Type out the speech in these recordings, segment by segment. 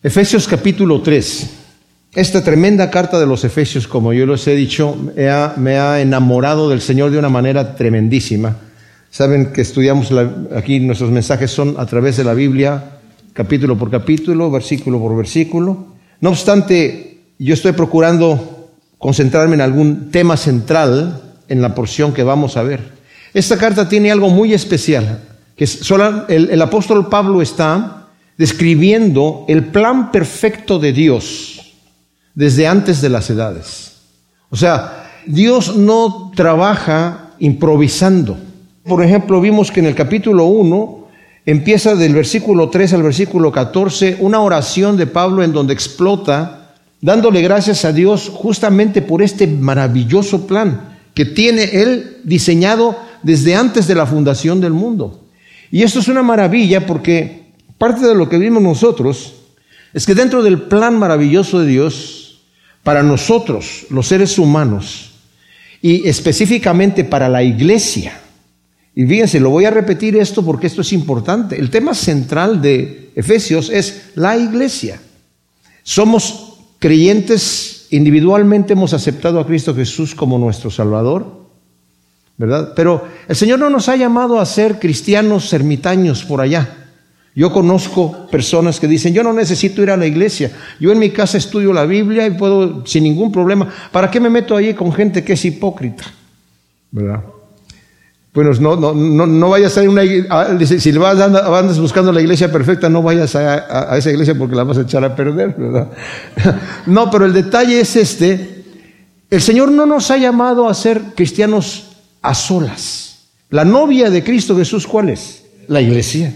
Efesios capítulo 3. Esta tremenda carta de los Efesios, como yo les he dicho, me ha, enamorado del Señor de una manera tremendísima. Saben que estudiamos aquí, nuestros mensajes son a través de la Biblia, capítulo por capítulo, versículo por versículo. No obstante, yo estoy procurando concentrarme en algún tema central en la porción que vamos a ver. Esta carta tiene algo muy especial, que solo el, el apóstol Pablo está describiendo el plan perfecto de Dios desde antes de las edades. O sea, Dios no trabaja improvisando. Por ejemplo, vimos que en el capítulo 1 empieza del versículo 3 al versículo 14 una oración de Pablo en donde explota dándole gracias a Dios justamente por este maravilloso plan que tiene Él diseñado desde antes de la fundación del mundo. Y esto es una maravilla porque Parte de lo que vimos nosotros es que dentro del plan maravilloso de Dios, para nosotros, los seres humanos, y específicamente para la iglesia, y fíjense, lo voy a repetir esto porque esto es importante, el tema central de Efesios es la iglesia. Somos creyentes, individualmente hemos aceptado a Cristo Jesús como nuestro Salvador, ¿verdad? Pero el Señor no nos ha llamado a ser cristianos ermitaños por allá. Yo conozco personas que dicen, yo no necesito ir a la iglesia, yo en mi casa estudio la Biblia y puedo sin ningún problema. ¿Para qué me meto allí con gente que es hipócrita? ¿Verdad? Bueno, no, no, no, no vayas a una si vas andas buscando la iglesia perfecta, no vayas a, a, esa iglesia porque la vas a echar a perder, ¿verdad? No, pero el detalle es este, el Señor no nos ha llamado a ser cristianos a solas. La novia de Cristo Jesús, ¿cuál es? La iglesia.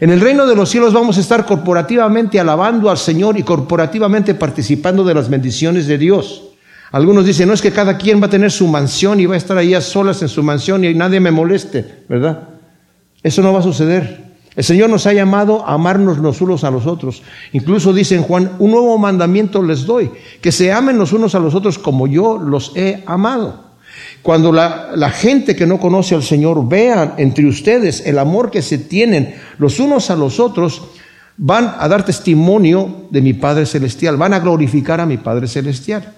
En el reino de los cielos vamos a estar corporativamente alabando al Señor y corporativamente participando de las bendiciones de Dios. Algunos dicen, no es que cada quien va a tener su mansión y va a estar ahí a solas en su mansión y nadie me moleste, ¿verdad? Eso no va a suceder. El Señor nos ha llamado a amarnos los unos a los otros. Incluso dice en Juan, un nuevo mandamiento les doy, que se amen los unos a los otros como yo los he amado. Cuando la, gente que no conoce al Señor vean entre ustedes el amor que se tienen los unos a los otros, van a dar testimonio de mi Padre Celestial, van a glorificar a mi Padre Celestial.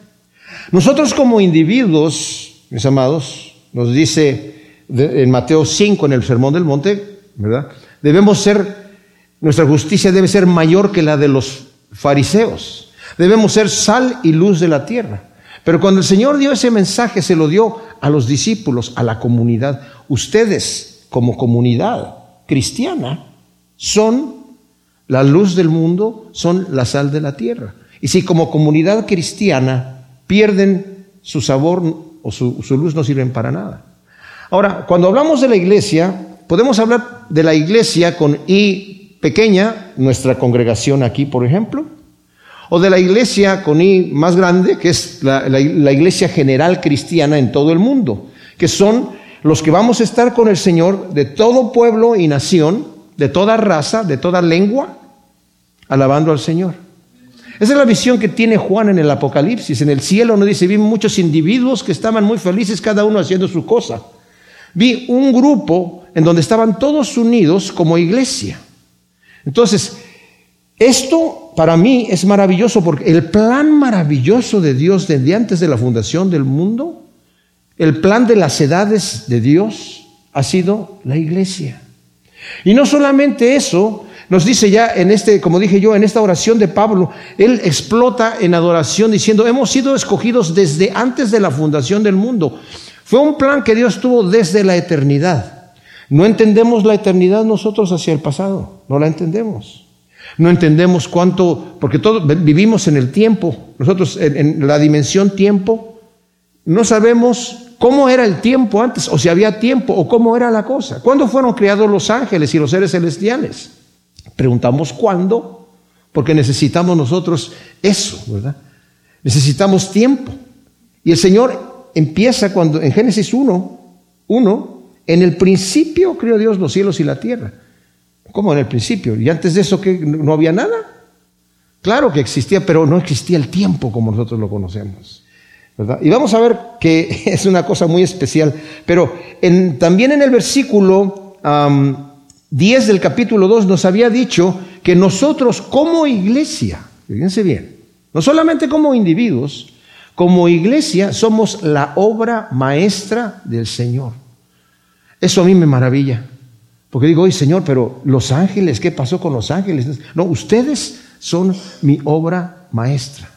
Nosotros como individuos, mis amados, nos dice en Mateo 5 en el Sermón del Monte, ¿verdad? Debemos ser, nuestra justicia debe ser mayor que la de los fariseos. Debemos ser sal y luz de la tierra. Pero cuando el Señor dio ese mensaje, se lo dio a los discípulos, a la comunidad. Ustedes, como comunidad cristiana, son la luz del mundo, son la sal de la tierra. Y si como comunidad cristiana pierden su sabor o su, luz, no sirven para nada. Ahora, cuando hablamos de la iglesia, podemos hablar de la iglesia con I pequeña, nuestra congregación aquí, por ejemplo, o de la iglesia con I más grande, que es la, iglesia general cristiana en todo el mundo, que son los que vamos a estar con el Señor de todo pueblo y nación, de toda raza, de toda lengua, alabando al Señor. Esa es la visión que tiene Juan en el Apocalipsis. En el cielo no dice, vi muchos individuos que estaban muy felices, cada uno haciendo su cosa. Vi un grupo en donde estaban todos unidos como iglesia. Entonces, esto para mí es maravilloso porque el plan maravilloso de Dios desde antes de la fundación del mundo, el plan de las edades de Dios ha sido la iglesia. Y no solamente eso, nos dice ya en este, como dije yo, en esta oración de Pablo, él explota en adoración diciendo, hemos sido escogidos desde antes de la fundación del mundo. Fue un plan que Dios tuvo desde la eternidad. No entendemos la eternidad nosotros hacia el pasado, no la entendemos. No entendemos cuánto, porque todos vivimos en el tiempo, nosotros en, la dimensión tiempo, no sabemos cómo era el tiempo antes, o si había tiempo, o cómo era la cosa. ¿Cuándo fueron creados los ángeles y los seres celestiales? Preguntamos cuándo, porque necesitamos nosotros eso, ¿verdad? Necesitamos tiempo. Y el Señor empieza cuando, en Génesis 1, 1, en el principio creó Dios los cielos y la tierra. ¿Cómo en el principio? ¿Y antes de eso que no había nada? Claro que existía, pero no existía el tiempo como nosotros lo conocemos. Y vamos a ver que es una cosa muy especial. Pero también en el versículo 10 del capítulo 2 nos había dicho que nosotros como iglesia, fíjense bien, no solamente como individuos, como iglesia somos la obra maestra del Señor. Eso a mí me maravilla. Porque digo, oye Señor, pero los ángeles, ¿qué pasó con los ángeles? No, ustedes son mi obra maestra.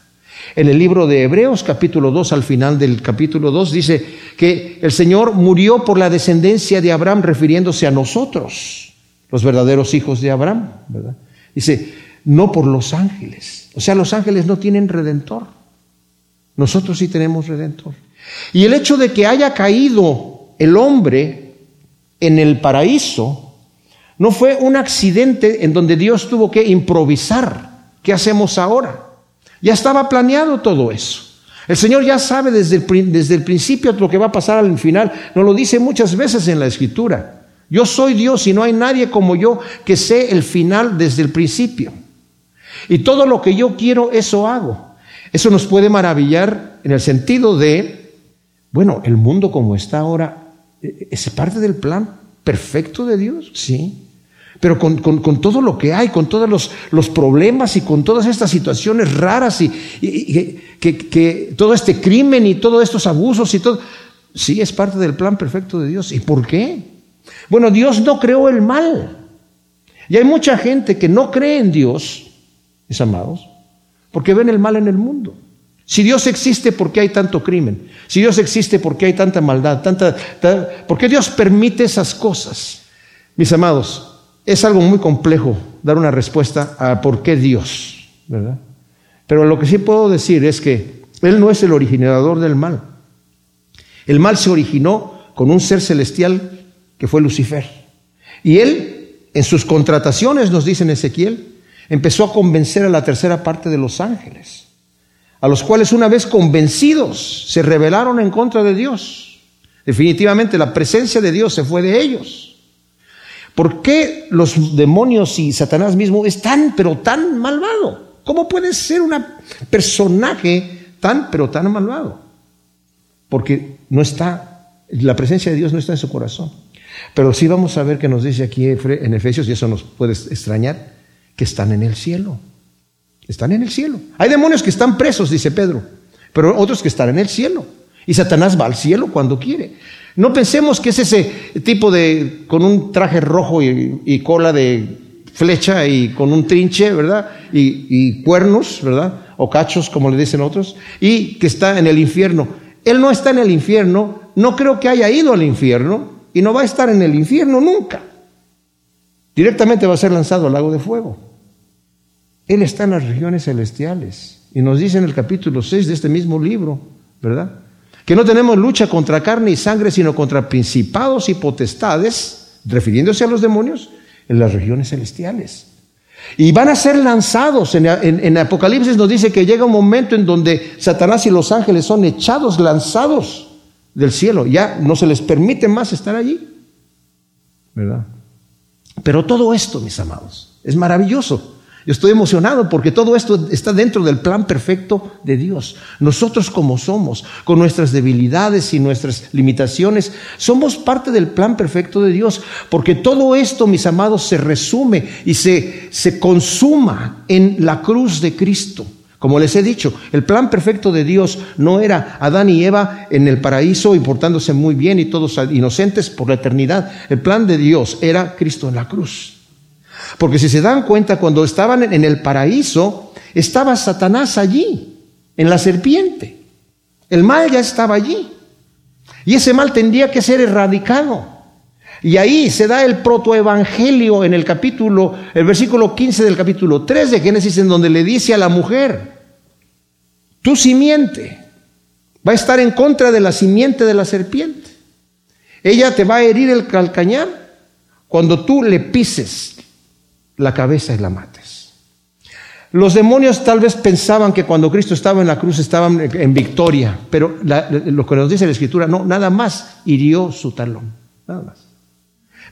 En el libro de Hebreos capítulo 2, al final del capítulo 2, dice que el Señor murió por la descendencia de Abraham, refiriéndose a nosotros, los verdaderos hijos de Abraham. ¿verdad? Dice, no por los ángeles. O sea, los ángeles no tienen redentor. Nosotros sí tenemos redentor. Y el hecho de que haya caído el hombre en el paraíso no fue un accidente en donde Dios tuvo que improvisar. ¿Qué hacemos ahora? Ya estaba planeado todo eso. El Señor ya sabe desde el, principio lo que va a pasar al final. Nos lo dice muchas veces en la Escritura. Yo soy Dios y no hay nadie como yo que sé el final desde el principio. Y todo lo que yo quiero, eso hago. Eso nos puede maravillar en el sentido de, bueno, el mundo como está ahora, ¿es parte del plan perfecto de Dios? Sí. Pero con, todo lo que hay, con todos los, problemas y con todas estas situaciones raras y, que, todo este crimen y todos estos abusos y todo, sí es parte del plan perfecto de Dios. ¿Y por qué? Bueno, Dios no creó el mal. Y hay mucha gente que no cree en Dios, mis amados, porque ven el mal en el mundo. Si Dios existe, ¿por qué hay tanto crimen? Si Dios existe, ¿por qué hay tanta maldad? Tanta, ¿Por qué Dios permite esas cosas? Mis amados, es algo muy complejo dar una respuesta a por qué Dios, ¿verdad? Pero lo que sí puedo decir es que Él no es el originador del mal. El mal se originó con un ser celestial que fue Lucifer. Y Él, en sus contrataciones, nos dice en Ezequiel, empezó a convencer a la tercera parte de los ángeles, a los cuales una vez convencidos se rebelaron en contra de Dios. Definitivamente la presencia de Dios se fue de ellos. ¿Por qué los demonios y Satanás mismo es tan, pero tan malvado? ¿Cómo puede ser un personaje tan, pero tan malvado? Porque no está, la presencia de Dios no está en su corazón. Pero sí vamos a ver que nos dice aquí en Efesios, y eso nos puede extrañar, que están en el cielo. Están en el cielo. Hay demonios que están presos, dice Pedro, pero otros que están en el cielo. Y Satanás va al cielo cuando quiere. No pensemos que es ese tipo de, con un traje rojo y, cola de flecha y con un trinche, ¿verdad? Y, y, cuernos, ¿verdad? O cachos, como le dicen otros, y que está en el infierno. Él no está en el infierno, no creo que haya ido al infierno, y no va a estar en el infierno nunca. Directamente va a ser lanzado al lago de fuego. Él está en las regiones celestiales. Y nos dice en el capítulo 6 de este mismo libro, ¿verdad? que no tenemos lucha contra carne y sangre, sino contra principados y potestades, refiriéndose a los demonios, en las regiones celestiales. Y van a ser lanzados. En, Apocalipsis nos dice que llega un momento en donde Satanás y los ángeles son echados, lanzados del cielo. Ya no se les permite más estar allí. ¿Verdad? Pero todo esto, mis amados, es maravilloso. Estoy emocionado porque todo esto está dentro del plan perfecto de Dios. Nosotros como somos, con nuestras debilidades y nuestras limitaciones, somos parte del plan perfecto de Dios. Porque todo esto, mis amados, se resume y se, se consuma en la cruz de Cristo. Como les he dicho, el plan perfecto de Dios no era Adán y Eva en el paraíso y portándose muy bien y todos inocentes por la eternidad. El plan de Dios era Cristo en la cruz. Porque si se dan cuenta, cuando estaban en el paraíso, estaba Satanás allí, en la serpiente. El mal ya estaba allí. Y ese mal tendría que ser erradicado. Y ahí se da el protoevangelio en el capítulo, el versículo 15 del capítulo 3 de Génesis, en donde le dice a la mujer, tu simiente va a estar en contra de la simiente de la serpiente. Ella te va a herir el calcañar cuando tú le pises la cabeza y la mates. Los demonios tal vez pensaban que cuando Cristo estaba en la cruz estaban en victoria, pero lo que nos dice la Escritura, no, nada más hirió su talón, nada más.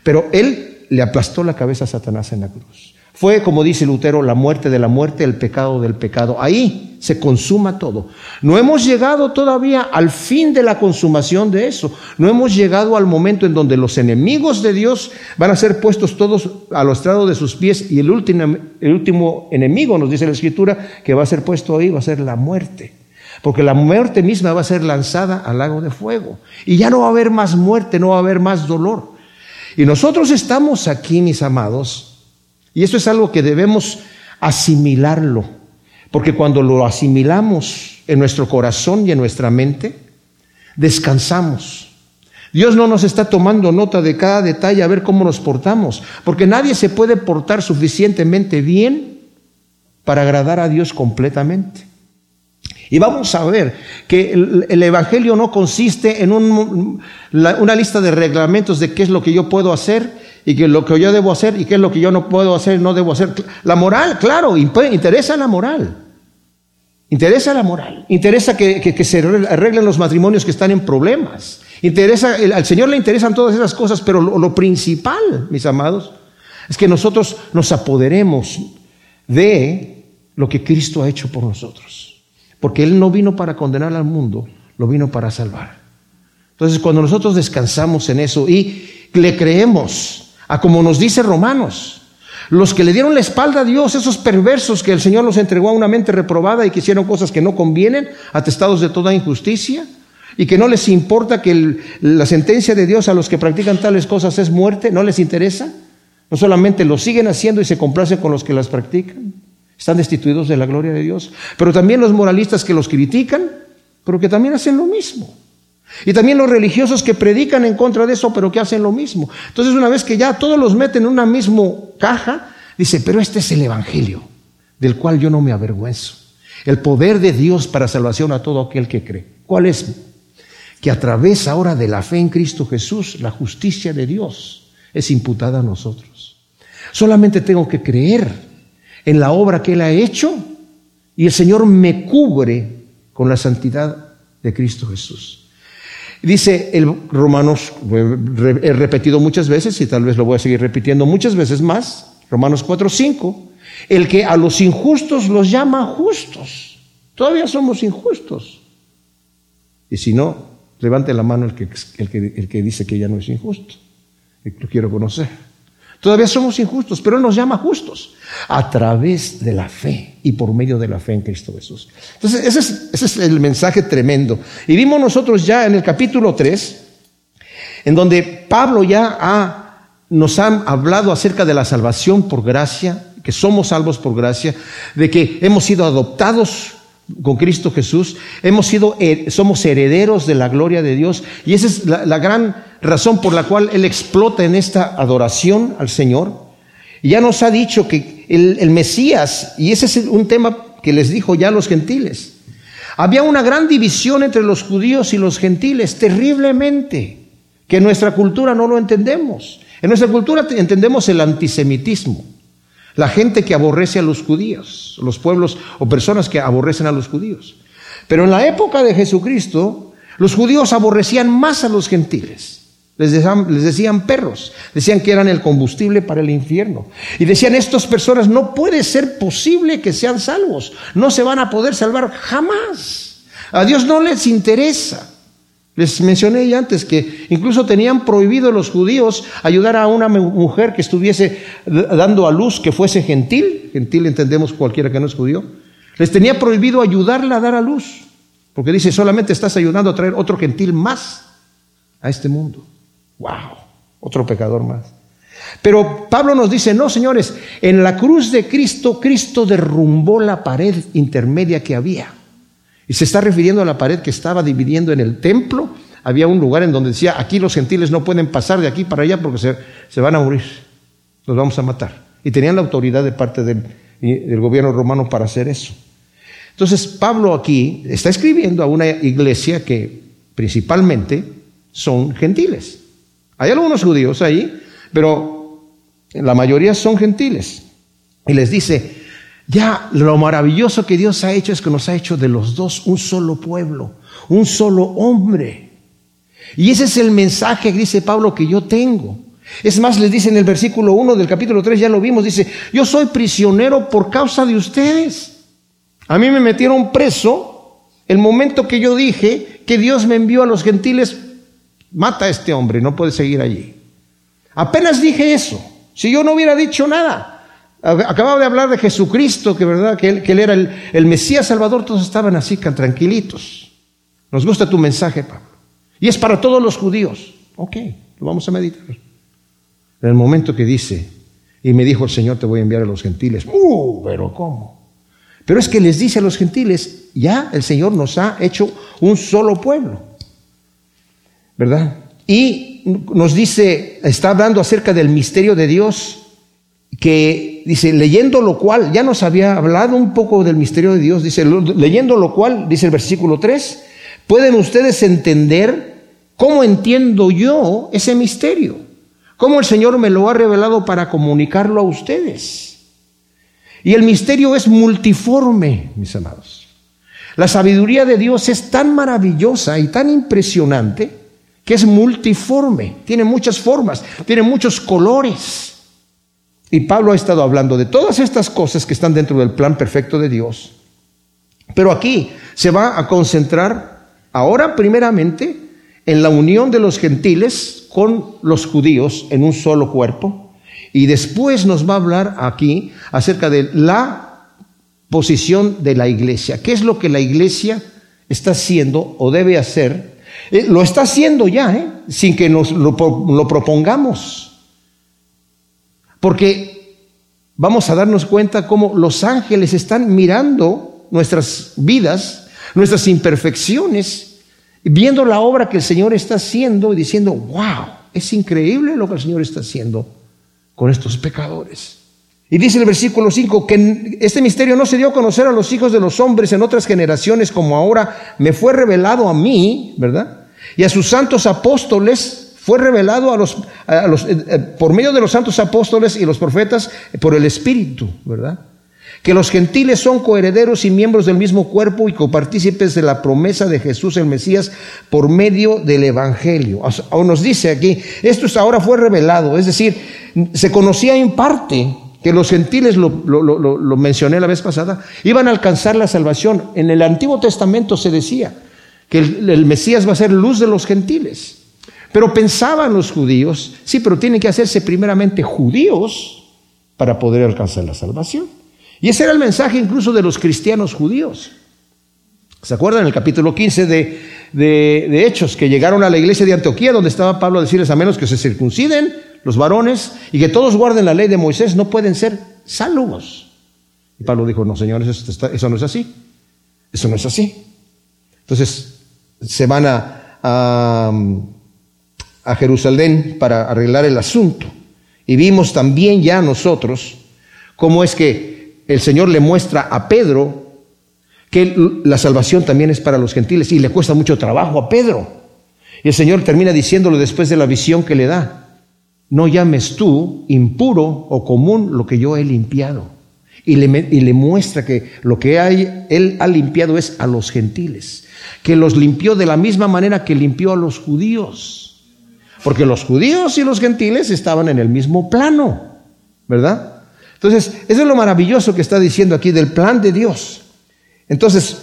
Pero él le aplastó la cabeza a Satanás en la cruz. Fue, como dice Lutero, la muerte de la muerte, el pecado del pecado. Ahí se consuma todo. No hemos llegado todavía al fin de la consumación de eso. No hemos llegado al momento en donde los enemigos de Dios van a ser puestos todos a los estrado de sus pies y el último, el último enemigo, nos dice la Escritura, que va a ser puesto ahí va a ser la muerte. Porque la muerte misma va a ser lanzada al lago de fuego. Y ya no va a haber más muerte, no va a haber más dolor. Y nosotros estamos aquí, mis amados, y eso es algo que debemos asimilarlo porque cuando lo asimilamos en nuestro corazón y en nuestra mente, descansamos. Dios no nos está tomando nota de cada detalle a ver cómo nos portamos, porque nadie se puede portar suficientemente bien para agradar a Dios completamente. Y vamos a ver que el, Evangelio no consiste en una lista de reglamentos de qué es lo que yo puedo hacer y qué es lo que yo debo hacer y qué es lo que yo no puedo hacer no debo hacer. La moral, claro, interesa la moral. Interesa la moral, interesa que, se arreglen los matrimonios que están en problemas. Interesa, al Señor le interesan todas esas cosas, pero lo, principal, mis amados, es que nosotros nos apoderemos de lo que Cristo ha hecho por nosotros. Porque Él no vino para condenar al mundo, lo vino para salvar. Entonces, cuando nosotros descansamos en eso y le creemos a como nos dice Romanos, los que le dieron la espalda a Dios, esos perversos que el Señor los entregó a una mente reprobada y que hicieron cosas que no convienen, atestados de toda injusticia, y que no les importa que la sentencia de Dios a los que practican tales cosas es muerte, no les interesa. No solamente lo siguen haciendo y se complacen con los que las practican, están destituidos de la gloria de Dios, pero también los moralistas que los critican, pero que también hacen lo mismo. Y también los religiosos que predican en contra de eso, pero que hacen lo mismo. Entonces, una vez que ya todos los meten en una misma caja, dice, pero este es el Evangelio, del cual yo no me avergüenzo. El poder de Dios para salvación a todo aquel que cree. ¿Cuál es? Que a través ahora de la fe en Cristo Jesús, la justicia de Dios es imputada a nosotros. Solamente tengo que creer en la obra que Él ha hecho y el Señor me cubre con la santidad de Cristo Jesús. Dice el Romanos, he repetido muchas veces y tal vez lo voy a seguir repitiendo muchas veces más, Romanos 4, 5, el que a los injustos los llama justos. Todavía somos injustos. Y si no, levante la mano el que, el que, el que dice que ya no es injusto. Lo quiero conocer. Todavía somos injustos, pero Él nos llama justos a través de la fe y por medio de la fe en Cristo Jesús. Entonces, ese es, el mensaje tremendo. Y vimos nosotros ya en el capítulo 3, en donde Pablo ya nos ha hablado acerca de la salvación por gracia, que somos salvos por gracia, de que hemos sido adoptados con Cristo Jesús, hemos sido, somos herederos de la gloria de Dios, y esa es la, gran razón por la cual Él explota en esta adoración al Señor. Ya nos ha dicho que el, el Mesías, y ese es un tema que les dijo ya a los gentiles, había una gran división entre los judíos y los gentiles, terriblemente, que en nuestra cultura no lo entendemos. En nuestra cultura entendemos el antisemitismo. La gente que aborrece a los judíos, los pueblos o personas que aborrecen a los judíos. Pero en la época de Jesucristo, los judíos aborrecían más a los gentiles. Les decían, perros, decían que eran el combustible para el infierno. Y decían, estas personas no puede ser posible que sean salvos, no se van a poder salvar jamás. A Dios no les interesa. Les mencioné ya antes que incluso tenían prohibido los judíos ayudar a una mujer que estuviese dando a luz que fuese gentil, gentil entendemos cualquiera que no es judío, les tenía prohibido ayudarla a dar a luz, porque dice, solamente estás ayudando a traer otro gentil más a este mundo. ¡Wow! Otro pecador más. Pero Pablo nos dice, no, señores, en la cruz de Cristo, Cristo derrumbó la pared intermedia que había. Y se está refiriendo a la pared que estaba dividiendo en el templo. Había un lugar en donde decía, aquí los gentiles no pueden pasar de aquí para allá porque se, van a morir, los vamos a matar. Y tenían la autoridad de parte del, del gobierno romano para hacer eso. Entonces Pablo aquí está escribiendo a una iglesia que principalmente son gentiles. Hay algunos judíos ahí, pero la mayoría son gentiles. Y les dice, ya lo maravilloso que Dios ha hecho es que nos ha hecho de los dos un solo pueblo, un solo hombre. Y ese es el mensaje, dice Pablo, que yo tengo. Es más, les dice en el versículo 1 del capítulo 3, ya lo vimos, dice, yo soy prisionero por causa de ustedes. A mí me metieron preso el momento que yo dije que Dios me envió a los gentiles, mata a este hombre, no puede seguir allí. Apenas dije eso. Si yo no hubiera dicho nada, acababa de hablar de Jesucristo, que verdad, que él, era el, el, Mesías Salvador, todos estaban así, tranquilitos. Nos gusta tu mensaje, Pablo. Y es para todos los judíos. Ok, lo vamos a meditar. En el momento que dice, y me dijo el Señor, te voy a enviar a los gentiles. Uh, pero ¿cómo? Pero es que les dice a los gentiles, ya el Señor nos ha hecho un solo pueblo. ¿Verdad? Y nos dice, está hablando acerca del misterio de Dios, que dice, leyendo lo cual, ya nos había hablado un poco del misterio de Dios, dice, leyendo lo cual, dice el versículo 3, pueden ustedes entender cómo entiendo yo ese misterio, cómo el Señor me lo ha revelado para comunicarlo a ustedes. Y el misterio es multiforme, mis amados. La sabiduría de Dios es tan maravillosa y tan impresionante que es multiforme, tiene muchas formas, tiene muchos colores. Y Pablo ha estado hablando de todas estas cosas que están dentro del plan perfecto de Dios. Pero aquí se va a concentrar ahora primeramente en la unión de los gentiles con los judíos en un solo cuerpo y después nos va a hablar aquí acerca de la posición de la iglesia. ¿Qué es lo que la iglesia está haciendo o debe hacer? Eh, lo está haciendo ya, ¿eh? sin que nos lo, lo propongamos. Porque vamos a darnos cuenta cómo los ángeles están mirando nuestras vidas, nuestras imperfecciones, viendo la obra que el Señor está haciendo y diciendo, wow, es increíble lo que el Señor está haciendo con estos pecadores. Y dice el versículo 5 que este misterio no se dio a conocer a los hijos de los hombres en otras generaciones como ahora me fue revelado a mí, ¿verdad? Y a sus santos apóstoles fue revelado a los, a los eh, eh, por medio de los santos apóstoles y los profetas por el Espíritu, ¿verdad? que los gentiles son coherederos y miembros del mismo cuerpo y copartícipes de la promesa de Jesús el Mesías por medio del Evangelio. O nos dice aquí, esto ahora fue revelado, es decir, se conocía en parte que los gentiles, lo, mencioné la vez pasada, iban a alcanzar la salvación. En el Antiguo Testamento se decía que el Mesías va a ser luz de los gentiles. Pero pensaban los judíos, sí, pero tienen que hacerse primeramente judíos para poder alcanzar la salvación. Y ese era el mensaje incluso de los cristianos judíos. ¿Se acuerdan en el capítulo 15 de, de, Hechos que llegaron a la iglesia de Antioquía donde estaba Pablo a decirles a menos que se circunciden los varones y que todos guarden la ley de Moisés no pueden ser salvos? Y Pablo dijo, no señores, eso, no es así. Eso no es así. Entonces se van a, a, a Jerusalén para arreglar el asunto. Y vimos también ya nosotros cómo es que el Señor le muestra a Pedro que la salvación también es para los gentiles y le cuesta mucho trabajo a Pedro. Y el Señor termina diciéndole después de la visión que le da, no llames tú impuro o común lo que yo he limpiado. Y le, y le muestra que lo que hay, él ha limpiado es a los gentiles, que los limpió de la misma manera que limpió a los judíos. Porque los judíos y los gentiles estaban en el mismo plano, ¿verdad? Entonces, eso es lo maravilloso que está diciendo aquí del plan de Dios. Entonces,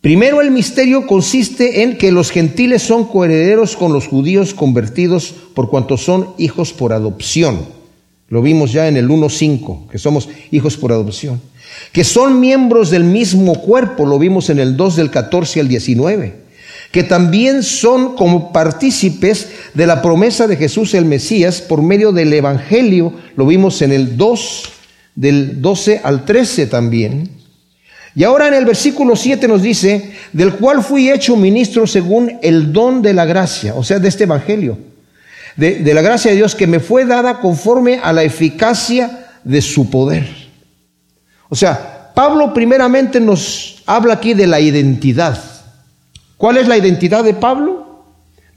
primero el misterio consiste en que los gentiles son coherederos con los judíos convertidos por cuanto son hijos por adopción. Lo vimos ya en el 1.5, que somos hijos por adopción. Que son miembros del mismo cuerpo, lo vimos en el 2 del 14 al 19. Que también son como partícipes de la promesa de Jesús el Mesías por medio del Evangelio, lo vimos en el 2 del 12 al 13 también. Y ahora en el versículo 7 nos dice, del cual fui hecho ministro según el don de la gracia, o sea, de este Evangelio, de, de la gracia de Dios que me fue dada conforme a la eficacia de su poder. O sea, Pablo primeramente nos habla aquí de la identidad. ¿Cuál es la identidad de Pablo?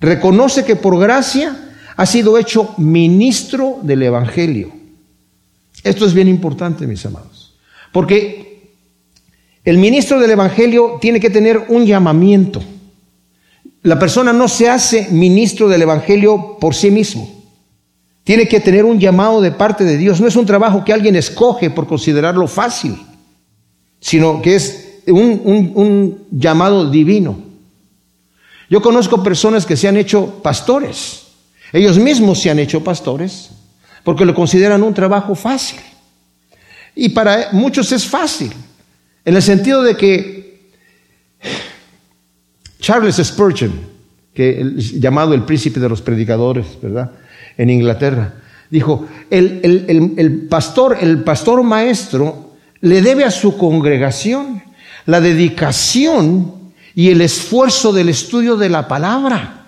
Reconoce que por gracia ha sido hecho ministro del Evangelio. Esto es bien importante, mis amados, porque el ministro del Evangelio tiene que tener un llamamiento. La persona no se hace ministro del Evangelio por sí mismo. Tiene que tener un llamado de parte de Dios. No es un trabajo que alguien escoge por considerarlo fácil, sino que es un, un llamado divino. Yo conozco personas que se han hecho pastores. Ellos mismos se han hecho pastores porque lo consideran un trabajo fácil. Y para muchos es fácil, en el sentido de que Charles Spurgeon, que llamado el príncipe de los predicadores, ¿verdad? En Inglaterra, dijo, el, pastor, el pastor maestro le debe a su congregación la dedicación y el esfuerzo del estudio de la palabra.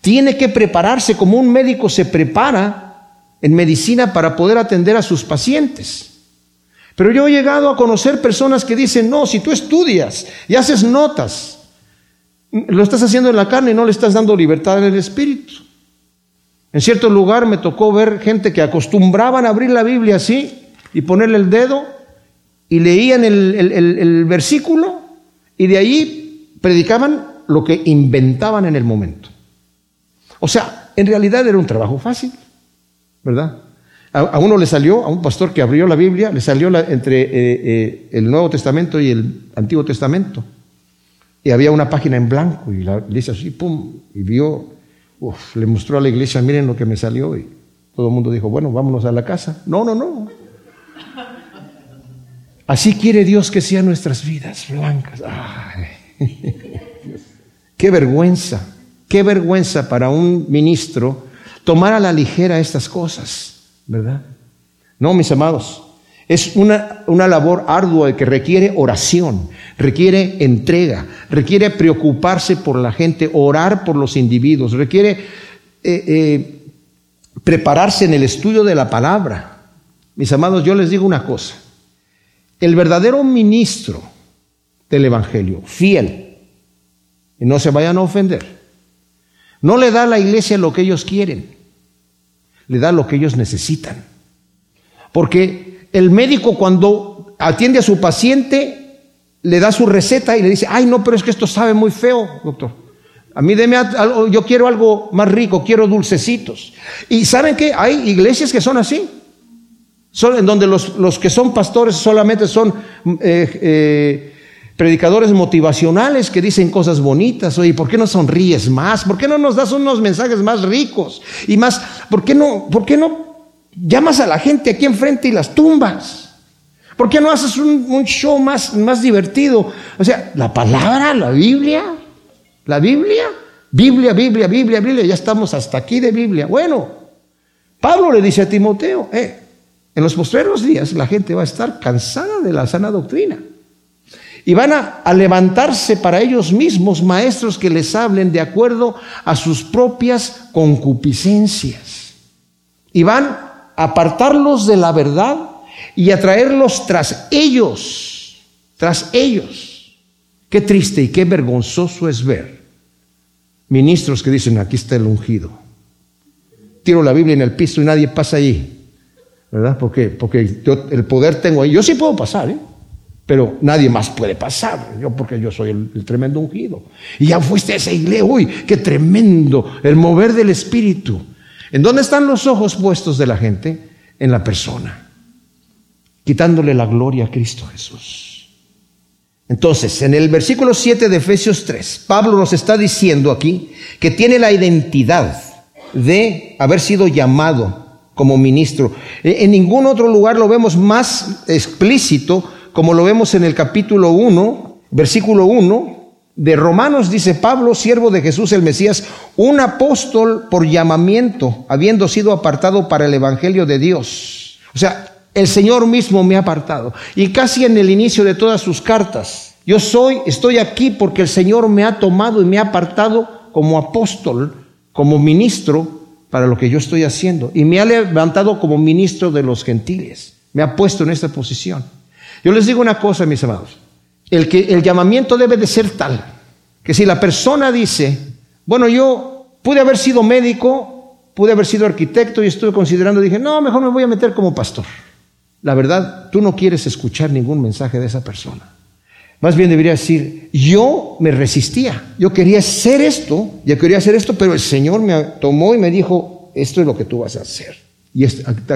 Tiene que prepararse como un médico se prepara en medicina para poder atender a sus pacientes. Pero yo he llegado a conocer personas que dicen, no, si tú estudias y haces notas, lo estás haciendo en la carne y no le estás dando libertad el espíritu. En cierto lugar me tocó ver gente que acostumbraban a abrir la Biblia así y ponerle el dedo y leían el, el versículo y de ahí predicaban lo que inventaban en el momento. O sea, en realidad era un trabajo fácil. ¿verdad? A, uno le salió, a un pastor que abrió la Biblia, le salió entre eh, eh, el Nuevo Testamento y el Antiguo Testamento. Y había una página en blanco y la iglesia así, pum, y vio, le mostró a la iglesia, miren lo que me salió. Y todo el mundo dijo, bueno, vámonos a la casa. No, no, no. Así quiere Dios que sean nuestras vidas blancas. qué vergüenza, qué vergüenza para un ministro tomar a la ligera estas cosas, ¿verdad? No, mis amados, es una, una labor ardua que requiere oración, requiere entrega, requiere preocuparse por la gente, orar por los individuos, requiere eh, eh, prepararse en el estudio de la palabra. Mis amados, yo les digo una cosa, el verdadero ministro del Evangelio, fiel, y no se vayan a ofender, no le da a la iglesia lo que ellos quieren le da lo que ellos necesitan. Porque el médico cuando atiende a su paciente le da su receta y le dice, ay no, pero es que esto sabe muy feo, doctor. A mí deme algo, yo quiero algo más rico, quiero dulcecitos. Y saben que hay iglesias que son así. En donde los, los que son pastores solamente son eh, eh, predicadores motivacionales que dicen cosas bonitas. Oye, ¿por qué no sonríes más? ¿Por qué no nos das unos mensajes más ricos? Y más, ¿por qué no, por qué no llamas a la gente aquí enfrente y las tumbas? ¿Por qué no haces un, show más, más divertido? O sea, la palabra, la Biblia, la Biblia, Biblia, Biblia, Biblia, Biblia, ya estamos hasta aquí de Biblia. Bueno, Pablo le dice a Timoteo, eh, en los postreros días la gente va a estar cansada de la sana doctrina. Y van a, levantarse para ellos mismos maestros que les hablen de acuerdo a sus propias concupiscencias. Y van a apartarlos de la verdad y a traerlos tras ellos, tras ellos. Qué triste y qué vergonzoso es ver ministros que dicen, aquí está el ungido. Tiro la Biblia en el piso y nadie pasa ahí. ¿Verdad? Porque, porque yo el poder tengo ahí. Yo sí puedo pasar, ¿eh? pero nadie más puede pasar, yo porque yo soy el, tremendo ungido. Y ya fuiste a esa iglesia, uy, qué tremendo, el mover del Espíritu. ¿En dónde están los ojos puestos de la gente? En la persona, quitándole la gloria a Cristo Jesús. Entonces, en el versículo 7 de Efesios 3, Pablo nos está diciendo aquí que tiene la identidad de haber sido llamado como ministro. En ningún otro lugar lo vemos más explícito como lo vemos en el capítulo 1, versículo 1 de Romanos, dice Pablo, siervo de Jesús el Mesías, un apóstol por llamamiento, habiendo sido apartado para el Evangelio de Dios. O sea, el Señor mismo me ha apartado. Y casi en el inicio de todas sus cartas, yo soy, estoy aquí porque el Señor me ha tomado y me ha apartado como apóstol, como ministro para lo que yo estoy haciendo. Y me ha levantado como ministro de los gentiles. Me ha puesto en esta posición. Yo les digo una cosa, mis amados. El, que, el llamamiento debe de ser tal que si la persona dice, bueno, yo pude haber sido médico, pude haber sido arquitecto y estuve considerando, dije, no, mejor me voy a meter como pastor. La verdad, tú no quieres escuchar ningún mensaje de esa persona. Más bien debería decir, yo me resistía, yo quería hacer esto, yo quería hacer esto, pero el Señor me tomó y me dijo, esto es lo que tú vas a hacer y a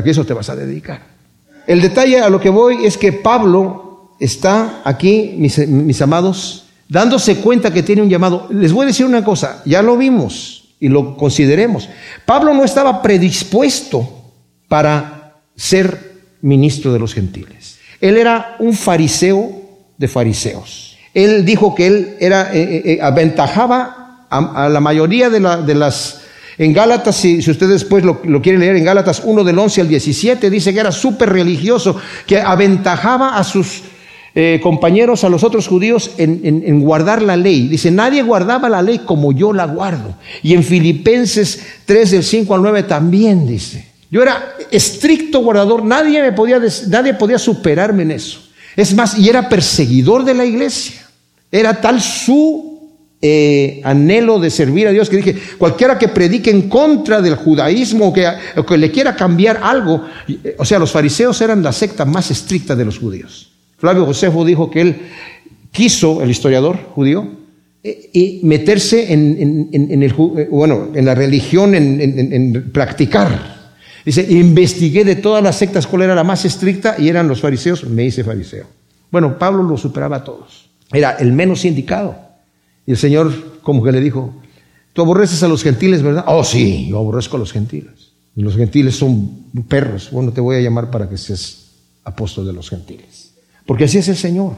eso te vas a dedicar. El detalle a lo que voy es que Pablo está aquí, mis, mis amados, dándose cuenta que tiene un llamado. Les voy a decir una cosa, ya lo vimos y lo consideremos. Pablo no estaba predispuesto para ser ministro de los gentiles. Él era un fariseo de fariseos. Él dijo que él era, eh, eh, eh, aventajaba a, la mayoría de, las... En Gálatas, si, usted después lo, quiere leer, en Gálatas 1 del 11 al 17, dice que era súper religioso, que aventajaba a sus compañeros, a los otros judíos, en, en, guardar la ley. Dice, nadie guardaba la ley como yo la guardo. Y en Filipenses 3 del 5 al 9 también dice. Yo era estricto guardador, nadie, me podía, nadie podía superarme en eso. Es más, y era perseguidor de la iglesia. Era tal su eh, anhelo de servir a Dios que dije, cualquiera que predique en contra del judaísmo o que, le quiera cambiar algo, o sea, los fariseos eran la secta más estricta de los judíos. Flavio Josefo dijo que él quiso, el historiador judío, eh, meterse en, el, eh, bueno, en la religión, en practicar Dice, investigué de todas las sectas cuál era la más estricta y eran los fariseos, me hice fariseo. Bueno, Pablo lo superaba a todos. Era el menos indicado. Y el Señor como que le dijo, tú aborreces a los gentiles, ¿verdad? Oh, sí, yo aborrezco a los gentiles. Los gentiles son perros. Bueno, te voy a llamar para que seas apóstol de los gentiles. Porque así es el Señor,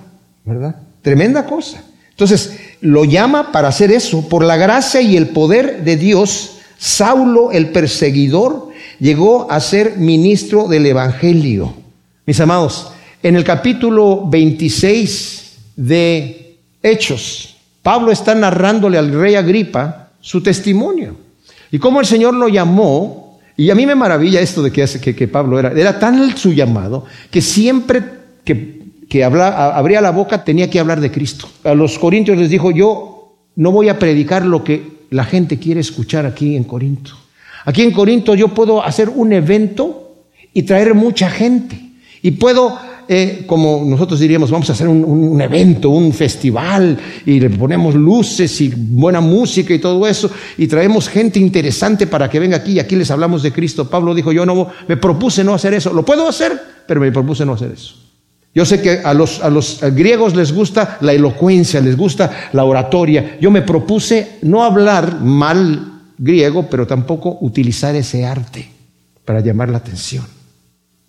¿verdad? Tremenda cosa. Entonces, lo llama para hacer eso. Por la gracia y el poder de Dios, Saulo el perseguidor llegó a ser ministro del Evangelio. Mis amados, en el capítulo 26 de Hechos, Pablo está narrándole al rey Agripa su testimonio y cómo el Señor lo llamó. Y a mí me maravilla esto de que, que, Pablo era, era tan su llamado que siempre que, que abría la boca tenía que hablar de Cristo. A los corintios les dijo, yo no voy a predicar lo que la gente quiere escuchar aquí en Corinto. Aquí en Corinto yo puedo hacer un evento y traer mucha gente. Y puedo, eh, como nosotros diríamos, vamos a hacer un, evento, un festival, y le ponemos luces y buena música y todo eso, y traemos gente interesante para que venga aquí y aquí les hablamos de Cristo. Pablo dijo, yo no me propuse no hacer eso. Lo puedo hacer, pero me propuse no hacer eso. Yo sé que a los, a los griegos les gusta la elocuencia, les gusta la oratoria. Yo me propuse no hablar mal griego, pero tampoco utilizar ese arte para llamar la atención.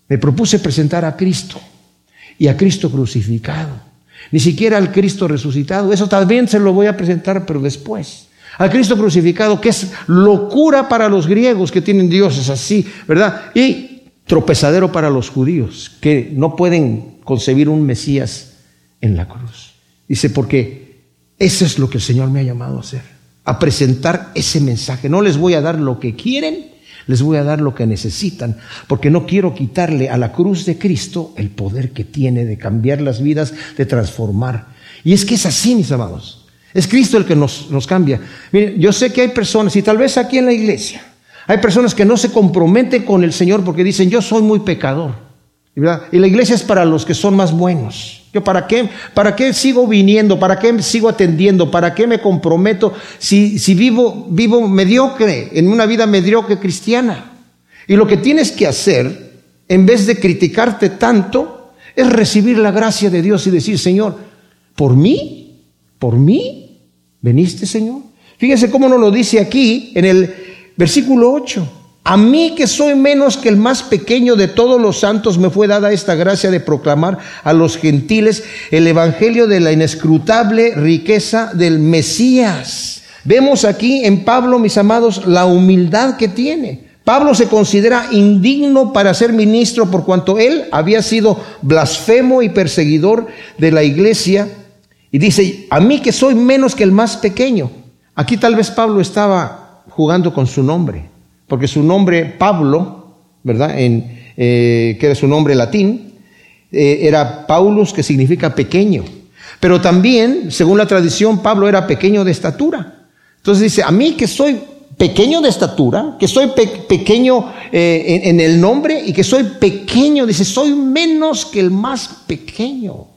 Me propuse presentar a Cristo y a Cristo crucificado. Ni siquiera al Cristo resucitado. Eso también se lo voy a presentar, pero después. Al Cristo crucificado, que es locura para los griegos que tienen dioses así, ¿verdad? Y tropezadero para los judíos que no pueden concebir un Mesías en la cruz. Dice, porque eso es lo que el Señor me ha llamado a hacer a presentar ese mensaje. No les voy a dar lo que quieren, les voy a dar lo que necesitan, porque no quiero quitarle a la cruz de Cristo el poder que tiene de cambiar las vidas, de transformar. Y es que es así, mis amados. Es Cristo el que nos, nos cambia. Miren, yo sé que hay personas, y tal vez aquí en la iglesia, hay personas que no se comprometen con el Señor porque dicen, yo soy muy pecador. Y la iglesia es para los que son más buenos. Yo, ¿para qué, ¿Para qué sigo viniendo? ¿Para qué sigo atendiendo? ¿Para qué me comprometo si, si vivo, vivo mediocre, en una vida mediocre cristiana? Y lo que tienes que hacer, en vez de criticarte tanto, es recibir la gracia de Dios y decir, Señor, ¿por mí? ¿Por mí? ¿Veniste, Señor? Fíjese cómo nos lo dice aquí en el versículo 8. A mí que soy menos que el más pequeño de todos los santos me fue dada esta gracia de proclamar a los gentiles el evangelio de la inescrutable riqueza del Mesías. Vemos aquí en Pablo, mis amados, la humildad que tiene. Pablo se considera indigno para ser ministro por cuanto él había sido blasfemo y perseguidor de la iglesia. Y dice, a mí que soy menos que el más pequeño. Aquí tal vez Pablo estaba jugando con su nombre porque su nombre Pablo, ¿verdad? Eh, que era su nombre latín, eh, era Paulus, que significa pequeño. Pero también, según la tradición, Pablo era pequeño de estatura. Entonces dice, a mí que soy pequeño de estatura, que soy pequeño eh, en, en el nombre y que soy pequeño, dice, soy menos que el más pequeño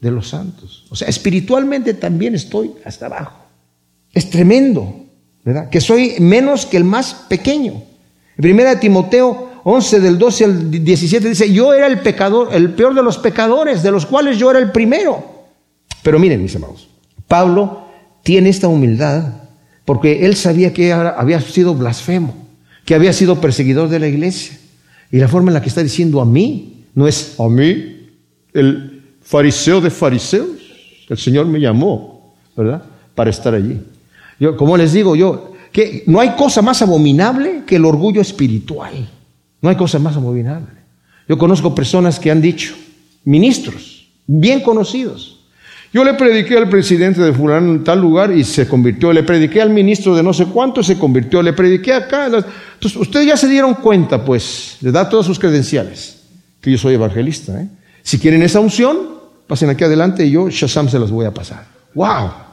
de los santos. O sea, espiritualmente también estoy hasta abajo. Es tremendo. Que soy menos que el más pequeño. Primera de Timoteo 11 del 12 al 17 dice, yo era el pecador, el peor de los pecadores, de los cuales yo era el primero. Pero miren, mis amados, Pablo tiene esta humildad porque él sabía que había sido blasfemo, que había sido perseguidor de la iglesia. Y la forma en la que está diciendo a mí, no es a mí, el fariseo de fariseos. El Señor me llamó, ¿verdad? Para estar allí. Yo, como les digo, yo, que no hay cosa más abominable que el orgullo espiritual. No hay cosa más abominable. Yo conozco personas que han dicho, ministros, bien conocidos, yo le prediqué al presidente de fulano en tal lugar y se convirtió, le prediqué al ministro de no sé cuánto se convirtió, le prediqué acá. Entonces, ustedes ya se dieron cuenta, pues, le da todas sus credenciales, que yo soy evangelista. ¿eh? Si quieren esa unción, pasen aquí adelante y yo, Shazam, se las voy a pasar. ¡Wow!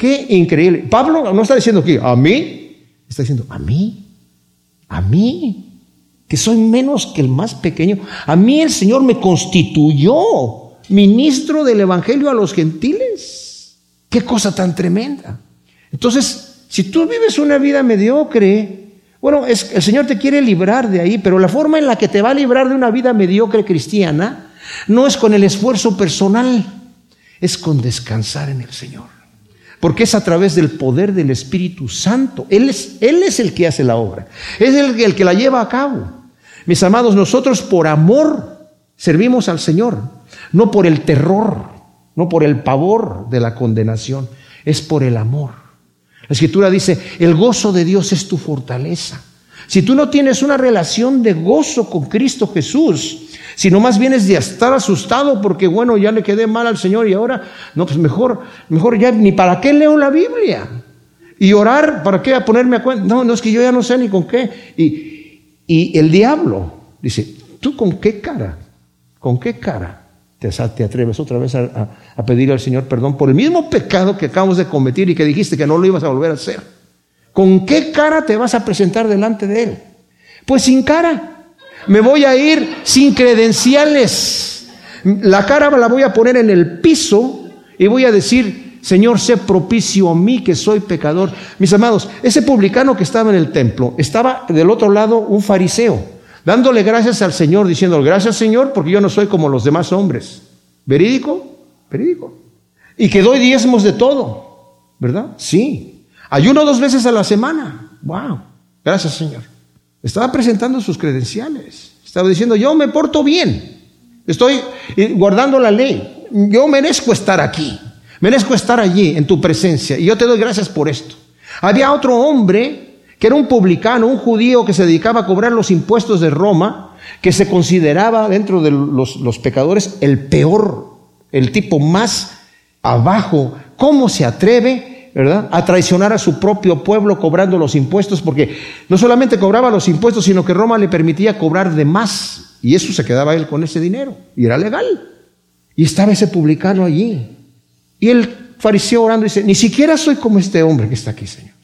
¡Qué increíble! Pablo no está diciendo aquí, a mí, está diciendo, a mí, a mí que soy menos que el más pequeño. A mí el Señor me constituyó ministro del Evangelio a los gentiles. Qué cosa tan tremenda. Entonces, si tú vives una vida mediocre, bueno, es, el Señor te quiere librar de ahí, pero la forma en la que te va a librar de una vida mediocre cristiana no es con el esfuerzo personal, es con descansar en el Señor. Porque es a través del poder del Espíritu Santo. Él es, el que hace la obra. Es el, el que la lleva a cabo. Mis amados, nosotros por amor servimos al Señor, no por el terror, no por el pavor de la condenación, es por el amor. La escritura dice, el gozo de Dios es tu fortaleza. Si tú no tienes una relación de gozo con Cristo Jesús, si no más vienes de estar asustado porque bueno, ya le quedé mal al Señor y ahora, no, pues mejor, mejor ya ni para qué leo la Biblia. Y orar, ¿para qué? A ponerme a cuenta. No, no es que yo ya no sé ni con qué. Y, y el diablo dice, ¿tú con qué cara? ¿Con qué cara te, atreves otra vez a, a, pedir al Señor perdón por el mismo pecado que acabamos de cometer y que dijiste que no lo ibas a volver a hacer? ¿Con qué cara te vas a presentar delante de Él? Pues sin cara. Me voy a ir sin credenciales. La cara la voy a poner en el piso y voy a decir, Señor, sé propicio a mí que soy pecador. Mis amados, ese publicano que estaba en el templo, estaba del otro lado un fariseo, dándole gracias al Señor, diciendo, gracias Señor, porque yo no soy como los demás hombres. ¿Verídico? Verídico. Y que doy diezmos de todo, ¿verdad? Sí. Ayuno dos veces a la semana. Wow. Gracias Señor. Estaba presentando sus credenciales. Estaba diciendo, yo me porto bien. Estoy guardando la ley. Yo merezco estar aquí. Merezco estar allí en tu presencia y yo te doy gracias por esto. Había otro hombre que era un publicano, un judío que se dedicaba a cobrar los impuestos de Roma, que se consideraba dentro de los, los pecadores el peor, el tipo más abajo. ¿Cómo se atreve, verdad, a traicionar a su propio pueblo cobrando los impuestos? Porque no solamente cobraba los impuestos, sino que Roma le permitía cobrar de más. Y eso se quedaba él con ese dinero. Y era legal. Y estaba ese publicano allí. Y el fariseo orando dice, ni siquiera soy como este hombre que está aquí, Señor.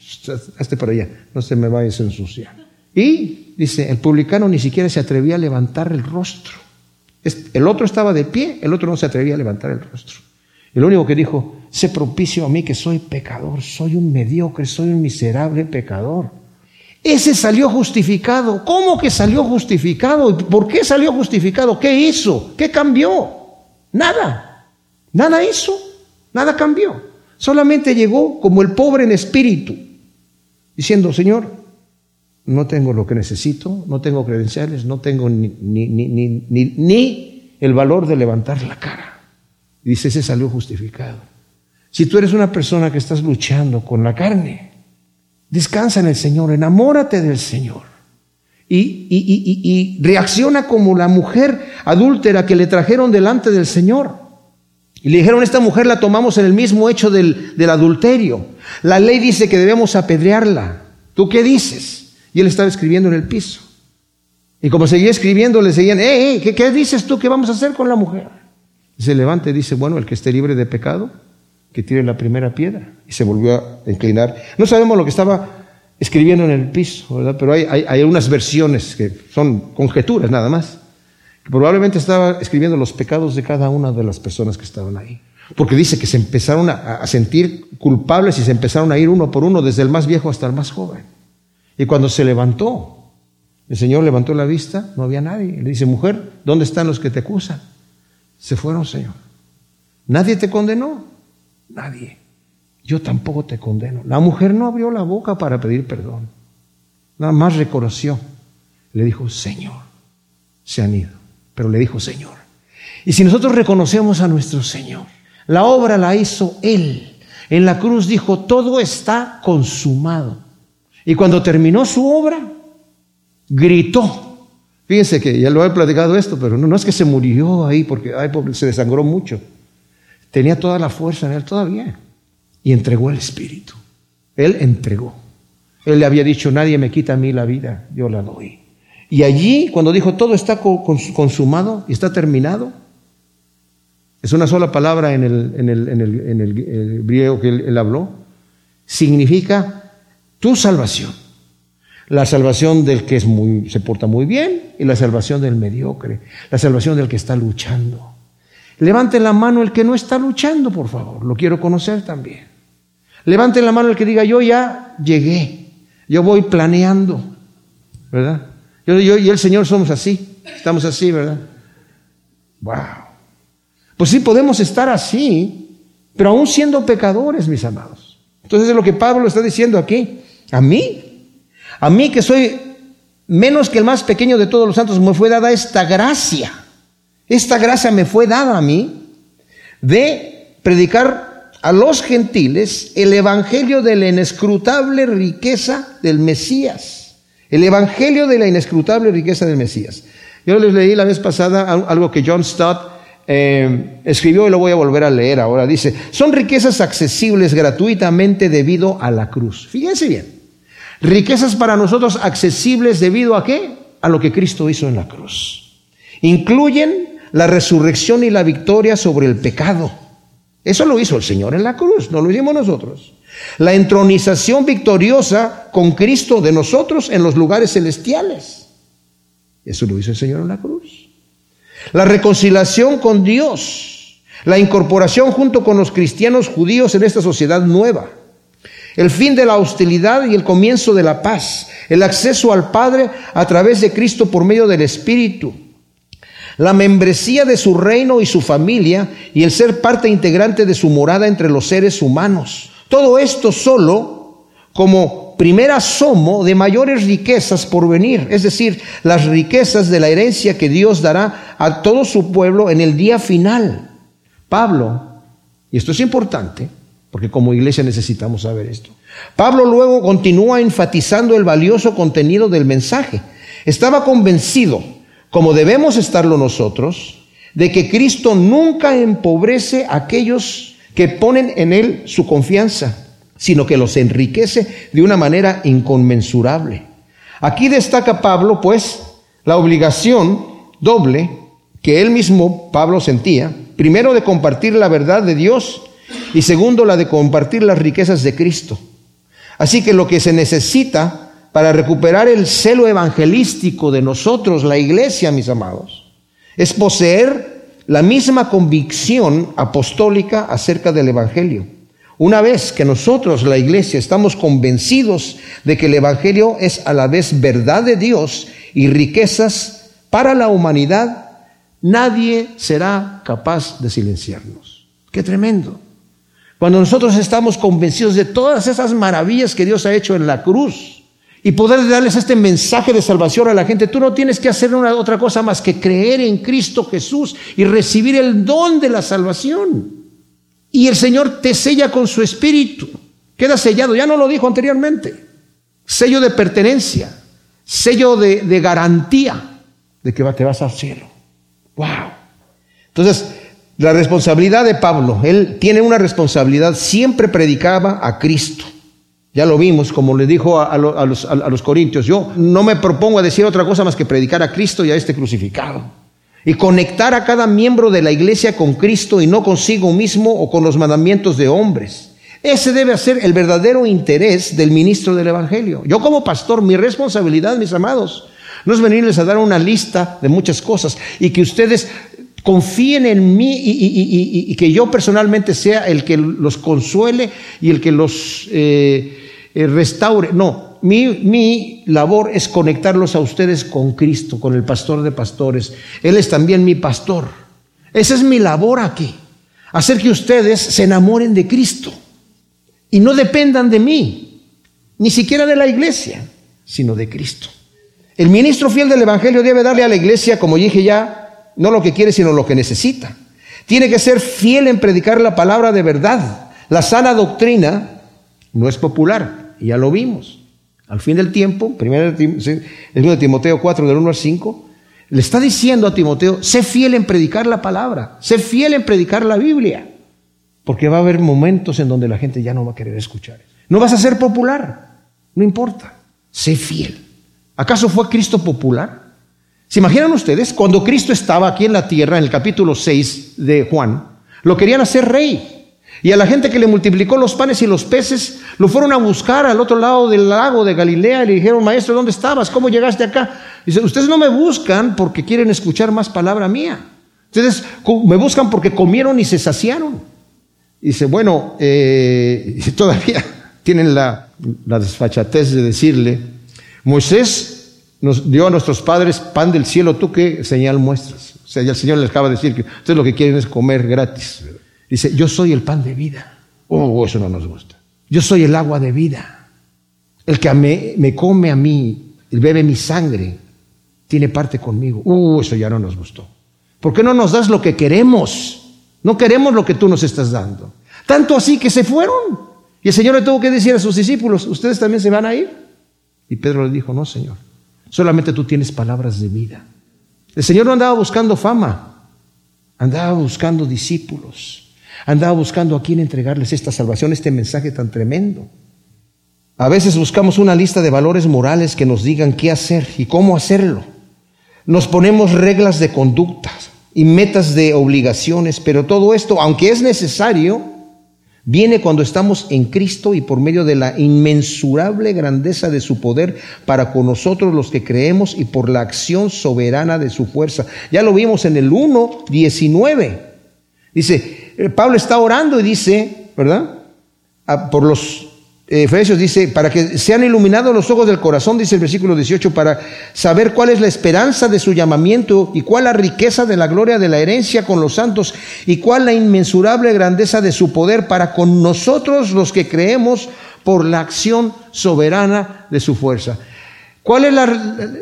Hazte para allá, no se me vaya a ensuciar. Y dice, el publicano ni siquiera se atrevía a levantar el rostro. El otro estaba de pie, el otro no se atrevía a levantar el rostro. El único que dijo, sé propicio a mí que soy pecador, soy un mediocre, soy un miserable pecador. Ese salió justificado. ¿Cómo que salió justificado? ¿Por qué salió justificado? ¿Qué hizo? ¿Qué cambió? Nada. Nada hizo. Nada cambió. Solamente llegó como el pobre en espíritu, diciendo, Señor, no tengo lo que necesito, no tengo credenciales, no tengo ni, ni, ni, ni el valor de levantar la cara. Dice, ese salió justificado. Si tú eres una persona que estás luchando con la carne, descansa en el Señor, enamórate del Señor. Y, reacciona como la mujer adúltera que le trajeron delante del Señor. Y le dijeron, esta mujer la tomamos en el mismo hecho del, adulterio. La ley dice que debemos apedrearla. ¿Tú qué dices? Y él estaba escribiendo en el piso. Y como seguía escribiendo, le seguían, eh, ¿qué, ¿qué, dices tú? ¿Qué vamos a hacer con la mujer? Y se levanta y dice, bueno, el que esté libre de pecado, que tire la primera piedra. Y se volvió a inclinar. No sabemos lo que estaba escribiendo en el piso. Pero hay, hay, hay unas versiones que son conjeturas nada más. Probablemente estaba escribiendo los pecados de cada una de las personas que estaban ahí. Porque dice que se empezaron a, sentir culpables y se empezaron a ir uno por uno, desde el más viejo hasta el más joven. Y cuando se levantó, El Señor levantó la vista, no había nadie. Le dice, mujer, ¿dónde están los que te acusan? Se fueron, Señor. ¿Nadie te condenó? Nadie. Yo tampoco te condeno. La mujer no abrió la boca para pedir perdón. Nada más reconoció. Le dijo, Señor, se han ido. Pero le dijo, Señor. Y si nosotros reconocemos a nuestro Señor, la obra la hizo Él. En la cruz dijo, todo está consumado. Y cuando terminó su obra, gritó. Fíjense que ya lo he platicado esto, pero no, es que se murió ahí porque, porque se desangró mucho. Tenía toda la fuerza en él todavía. Y entregó el Espíritu. Él entregó. Él le había dicho, nadie me quita a mí la vida, yo la doy. Y allí, cuando dijo, todo está consumado y está terminado, es una sola palabra en el, en el, en el, griego que él, habló, significa tu salvación. La salvación del que es muy, se porta muy bien y la salvación del mediocre, la salvación del que está luchando. Levante la mano el que no está luchando, por favor, lo quiero conocer también. Levante la mano el que diga, yo ya llegué, yo voy planeando, ¿verdad? Yo, yo y el Señor somos así, estamos así, ¿verdad? Wow. Pues sí, podemos estar así, pero aún siendo pecadores, mis amados. Entonces es lo que Pablo está diciendo aquí. A mí, a mí que soy menos que el más pequeño de todos los santos, me fue dada esta gracia. Esta gracia me fue dada a mí de predicar a los gentiles el evangelio de la inescrutable riqueza del Mesías. El evangelio de la inescrutable riqueza del Mesías. Yo les leí la vez pasada algo que John Stott eh, escribió y lo voy a volver a leer ahora. Dice, son riquezas accesibles gratuitamente debido a la cruz. Fíjense bien, riquezas para nosotros accesibles debido a qué? A lo que Cristo hizo en la cruz. Incluyen la resurrección y la victoria sobre el pecado. Eso lo hizo el Señor en la cruz, no lo hicimos nosotros. La entronización victoriosa con Cristo de nosotros en los lugares celestiales. Eso lo hizo el Señor en la cruz la reconciliación con Dios, la incorporación junto con los cristianos judíos en esta sociedad nueva, el fin de la hostilidad y el comienzo de la paz, el acceso al Padre a través de Cristo por medio del Espíritu, la membresía de su reino y su familia y el ser parte integrante de su morada entre los seres humanos. Todo esto solo como primer asomo de mayores riquezas por venir, es decir, las riquezas de la herencia que Dios dará a todo su pueblo en el día final. Pablo, y esto es importante, porque como iglesia necesitamos saber esto, Pablo luego continúa enfatizando el valioso contenido del mensaje. Estaba convencido, como debemos estarlo nosotros, de que Cristo nunca empobrece a aquellos que ponen en Él su confianza sino que los enriquece de una manera inconmensurable. Aquí destaca Pablo, pues, la obligación doble que él mismo, Pablo, sentía, primero de compartir la verdad de Dios y segundo la de compartir las riquezas de Cristo. Así que lo que se necesita para recuperar el celo evangelístico de nosotros, la iglesia, mis amados, es poseer la misma convicción apostólica acerca del Evangelio. Una vez que nosotros, la iglesia, estamos convencidos de que el Evangelio es a la vez verdad de Dios y riquezas para la humanidad, nadie será capaz de silenciarnos. Qué tremendo. Cuando nosotros estamos convencidos de todas esas maravillas que Dios ha hecho en la cruz y poder darles este mensaje de salvación a la gente, tú no tienes que hacer una otra cosa más que creer en Cristo Jesús y recibir el don de la salvación. Y el Señor te sella con su espíritu. Queda sellado, ya no lo dijo anteriormente. Sello de pertenencia, sello de, garantía de que te vas al cielo. ¡Wow! Entonces, la responsabilidad de Pablo, él tiene una responsabilidad, siempre predicaba a Cristo. Ya lo vimos, como le dijo a, los, a, los, corintios, yo no me propongo a decir otra cosa más que predicar a Cristo y a este crucificado y conectar a cada miembro de la iglesia con Cristo y no consigo mismo o con los mandamientos de hombres. Ese debe ser el verdadero interés del ministro del Evangelio. Yo como pastor, mi responsabilidad, mis amados, no es venirles a dar una lista de muchas cosas y que ustedes confíen en mí y, que yo personalmente sea el que los consuele y el que los eh, eh, restaure. No, mi, mi labor es conectarlos a ustedes con Cristo, con el pastor de pastores. Él es también mi pastor. Esa es mi labor aquí. Hacer que ustedes se enamoren de Cristo y no dependan de mí, ni siquiera de la iglesia, sino de Cristo. El ministro fiel del Evangelio debe darle a la iglesia, como dije ya, no lo que quiere, sino lo que necesita. Tiene que ser fiel en predicar la palabra de verdad. La sana doctrina no es popular, ya lo vimos. Al fin del tiempo, primero de Timoteo 4, del 1 al 5, le está diciendo a Timoteo, sé fiel en predicar la palabra, sé fiel en predicar la Biblia, porque va a haber momentos en donde la gente ya no va a querer escuchar. No vas a ser popular, no importa, sé fiel. ¿Acaso fue Cristo popular? ¿Se imaginan ustedes? Cuando Cristo estaba aquí en la tierra, en el capítulo 6 de Juan, lo querían hacer rey. Y a la gente que le multiplicó los panes y los peces, lo fueron a buscar al otro lado del lago de Galilea y le dijeron, maestro, ¿dónde estabas? ¿Cómo llegaste acá? Dice, ustedes no me buscan porque quieren escuchar más palabra mía. Ustedes me buscan porque comieron y se saciaron. Dice, bueno, eh, todavía tienen la, desfachatez de decirle, Moisés nos dio a nuestros padres pan del cielo, ¿tú qué señal muestras? O sea, ya el Señor les acaba de decir que ustedes lo que quieren es comer gratis. Dice, yo soy el pan de vida. Oh, eso no nos gusta. Yo soy el agua de vida. El que me, me come a mí, y bebe mi sangre, tiene parte conmigo. Uh, eso ya no nos gustó. ¿Por qué no nos das lo que queremos? No queremos lo que tú nos estás dando. Tanto así que se fueron. Y el Señor le tuvo que decir a sus discípulos, ¿ustedes también se van a ir? Y Pedro le dijo, no, Señor, solamente tú tienes palabras de vida. El Señor no andaba buscando fama, andaba buscando discípulos, andaba buscando a quién entregarles esta salvación, este mensaje tan tremendo. A veces buscamos una lista de valores morales que nos digan qué hacer y cómo hacerlo. Nos ponemos reglas de conducta y metas de obligaciones, pero todo esto, aunque es necesario, viene cuando estamos en Cristo y por medio de la inmensurable grandeza de su poder para con nosotros los que creemos y por la acción soberana de su fuerza. Ya lo vimos en el 1.19. Dice, Pablo está orando y dice, ¿verdad? Ah, por los Efesios dice, para que sean iluminados los ojos del corazón, dice el versículo 18, para saber cuál es la esperanza de su llamamiento y cuál la riqueza de la gloria de la herencia con los santos y cuál la inmensurable grandeza de su poder para con nosotros los que creemos por la acción soberana de su fuerza. ¿Cuál es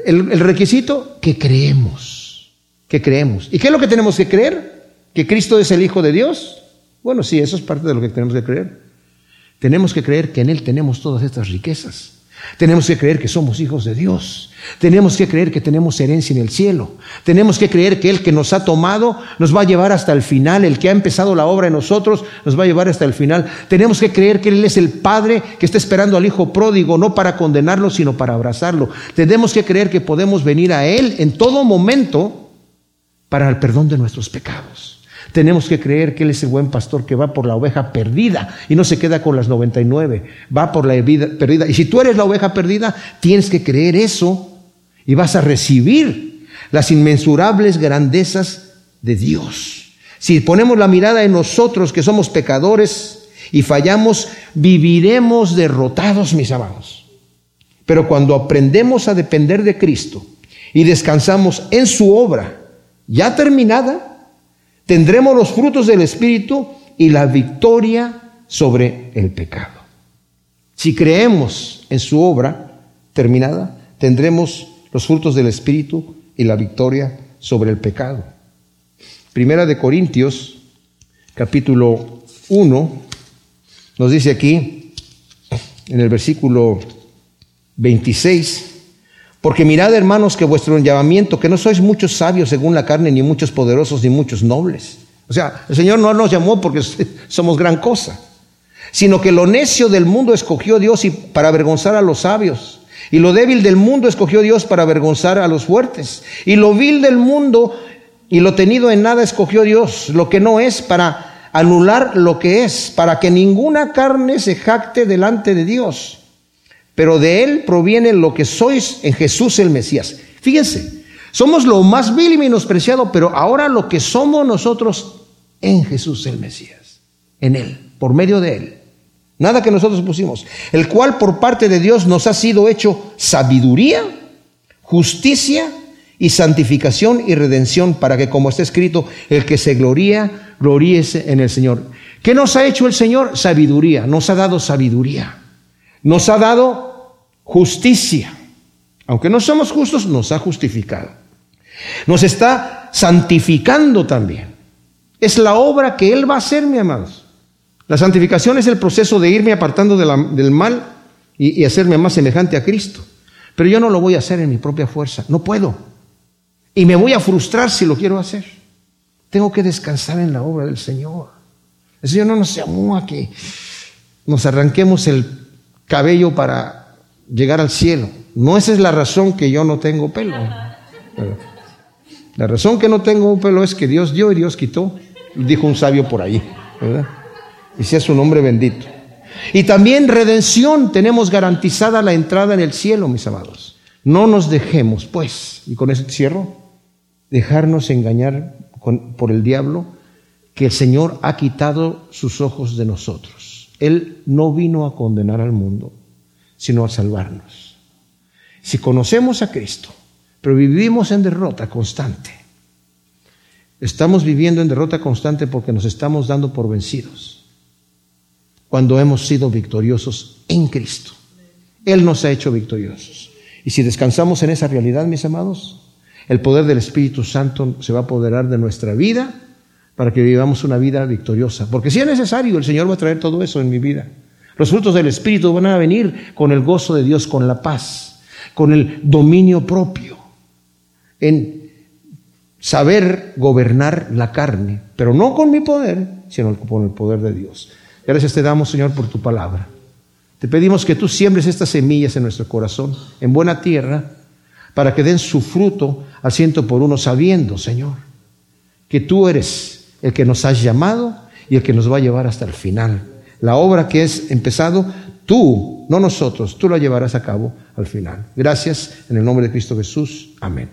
el, el requisito? Que creemos, que creemos. ¿Y qué es lo que tenemos que creer? ¿Que Cristo es el Hijo de Dios? Bueno, sí, eso es parte de lo que tenemos que creer. Tenemos que creer que en Él tenemos todas estas riquezas. Tenemos que creer que somos hijos de Dios. Tenemos que creer que tenemos herencia en el cielo. Tenemos que creer que el que nos ha tomado nos va a llevar hasta el final. El que ha empezado la obra en nosotros nos va a llevar hasta el final. Tenemos que creer que Él es el Padre que está esperando al Hijo pródigo, no para condenarlo, sino para abrazarlo. Tenemos que creer que podemos venir a Él en todo momento para el perdón de nuestros pecados. Tenemos que creer que Él es el buen pastor que va por la oveja perdida y no se queda con las 99, va por la vida perdida. Y si tú eres la oveja perdida, tienes que creer eso y vas a recibir las inmensurables grandezas de Dios. Si ponemos la mirada en nosotros que somos pecadores y fallamos, viviremos derrotados, mis amados. Pero cuando aprendemos a depender de Cristo y descansamos en su obra ya terminada, tendremos los frutos del Espíritu y la victoria sobre el pecado. Si creemos en su obra terminada, tendremos los frutos del Espíritu y la victoria sobre el pecado. Primera de Corintios, capítulo 1, nos dice aquí, en el versículo 26, porque mirad, hermanos, que vuestro llamamiento, que no sois muchos sabios según la carne, ni muchos poderosos, ni muchos nobles. O sea, el Señor no nos llamó porque somos gran cosa, sino que lo necio del mundo escogió Dios y para avergonzar a los sabios. Y lo débil del mundo escogió Dios para avergonzar a los fuertes. Y lo vil del mundo y lo tenido en nada escogió Dios, lo que no es, para anular lo que es, para que ninguna carne se jacte delante de Dios pero de Él proviene lo que sois en Jesús el Mesías. Fíjense, somos lo más vil y menospreciado, pero ahora lo que somos nosotros en Jesús el Mesías, en Él, por medio de Él. Nada que nosotros pusimos. El cual por parte de Dios nos ha sido hecho sabiduría, justicia y santificación y redención para que, como está escrito, el que se gloría, gloríese en el Señor. ¿Qué nos ha hecho el Señor? Sabiduría. Nos ha dado sabiduría. Nos ha dado justicia. Aunque no somos justos, nos ha justificado. Nos está santificando también. Es la obra que Él va a hacer, mi amados. La santificación es el proceso de irme apartando del mal y, y hacerme más semejante a Cristo. Pero yo no lo voy a hacer en mi propia fuerza. No puedo. Y me voy a frustrar si lo quiero hacer. Tengo que descansar en la obra del Señor. El Señor no nos llamó a que nos arranquemos el cabello para llegar al cielo. No esa es la razón que yo no tengo pelo. La razón que no tengo pelo es que Dios dio y Dios quitó, dijo un sabio por ahí. Y sea su nombre bendito. Y también redención, tenemos garantizada la entrada en el cielo, mis amados. No nos dejemos, pues, y con eso cierro, dejarnos engañar por el diablo, que el Señor ha quitado sus ojos de nosotros. Él no vino a condenar al mundo, sino a salvarnos. Si conocemos a Cristo, pero vivimos en derrota constante, estamos viviendo en derrota constante porque nos estamos dando por vencidos, cuando hemos sido victoriosos en Cristo. Él nos ha hecho victoriosos. Y si descansamos en esa realidad, mis amados, el poder del Espíritu Santo se va a apoderar de nuestra vida para que vivamos una vida victoriosa. Porque si es necesario, el Señor va a traer todo eso en mi vida. Los frutos del Espíritu van a venir con el gozo de Dios, con la paz, con el dominio propio, en saber gobernar la carne, pero no con mi poder, sino con el poder de Dios. Gracias te damos, Señor, por tu palabra. Te pedimos que tú siembres estas semillas en nuestro corazón, en buena tierra, para que den su fruto al ciento por uno, sabiendo, Señor, que tú eres el que nos has llamado y el que nos va a llevar hasta el final. La obra que es empezado, tú, no nosotros, tú la llevarás a cabo al final. Gracias en el nombre de Cristo Jesús. Amén.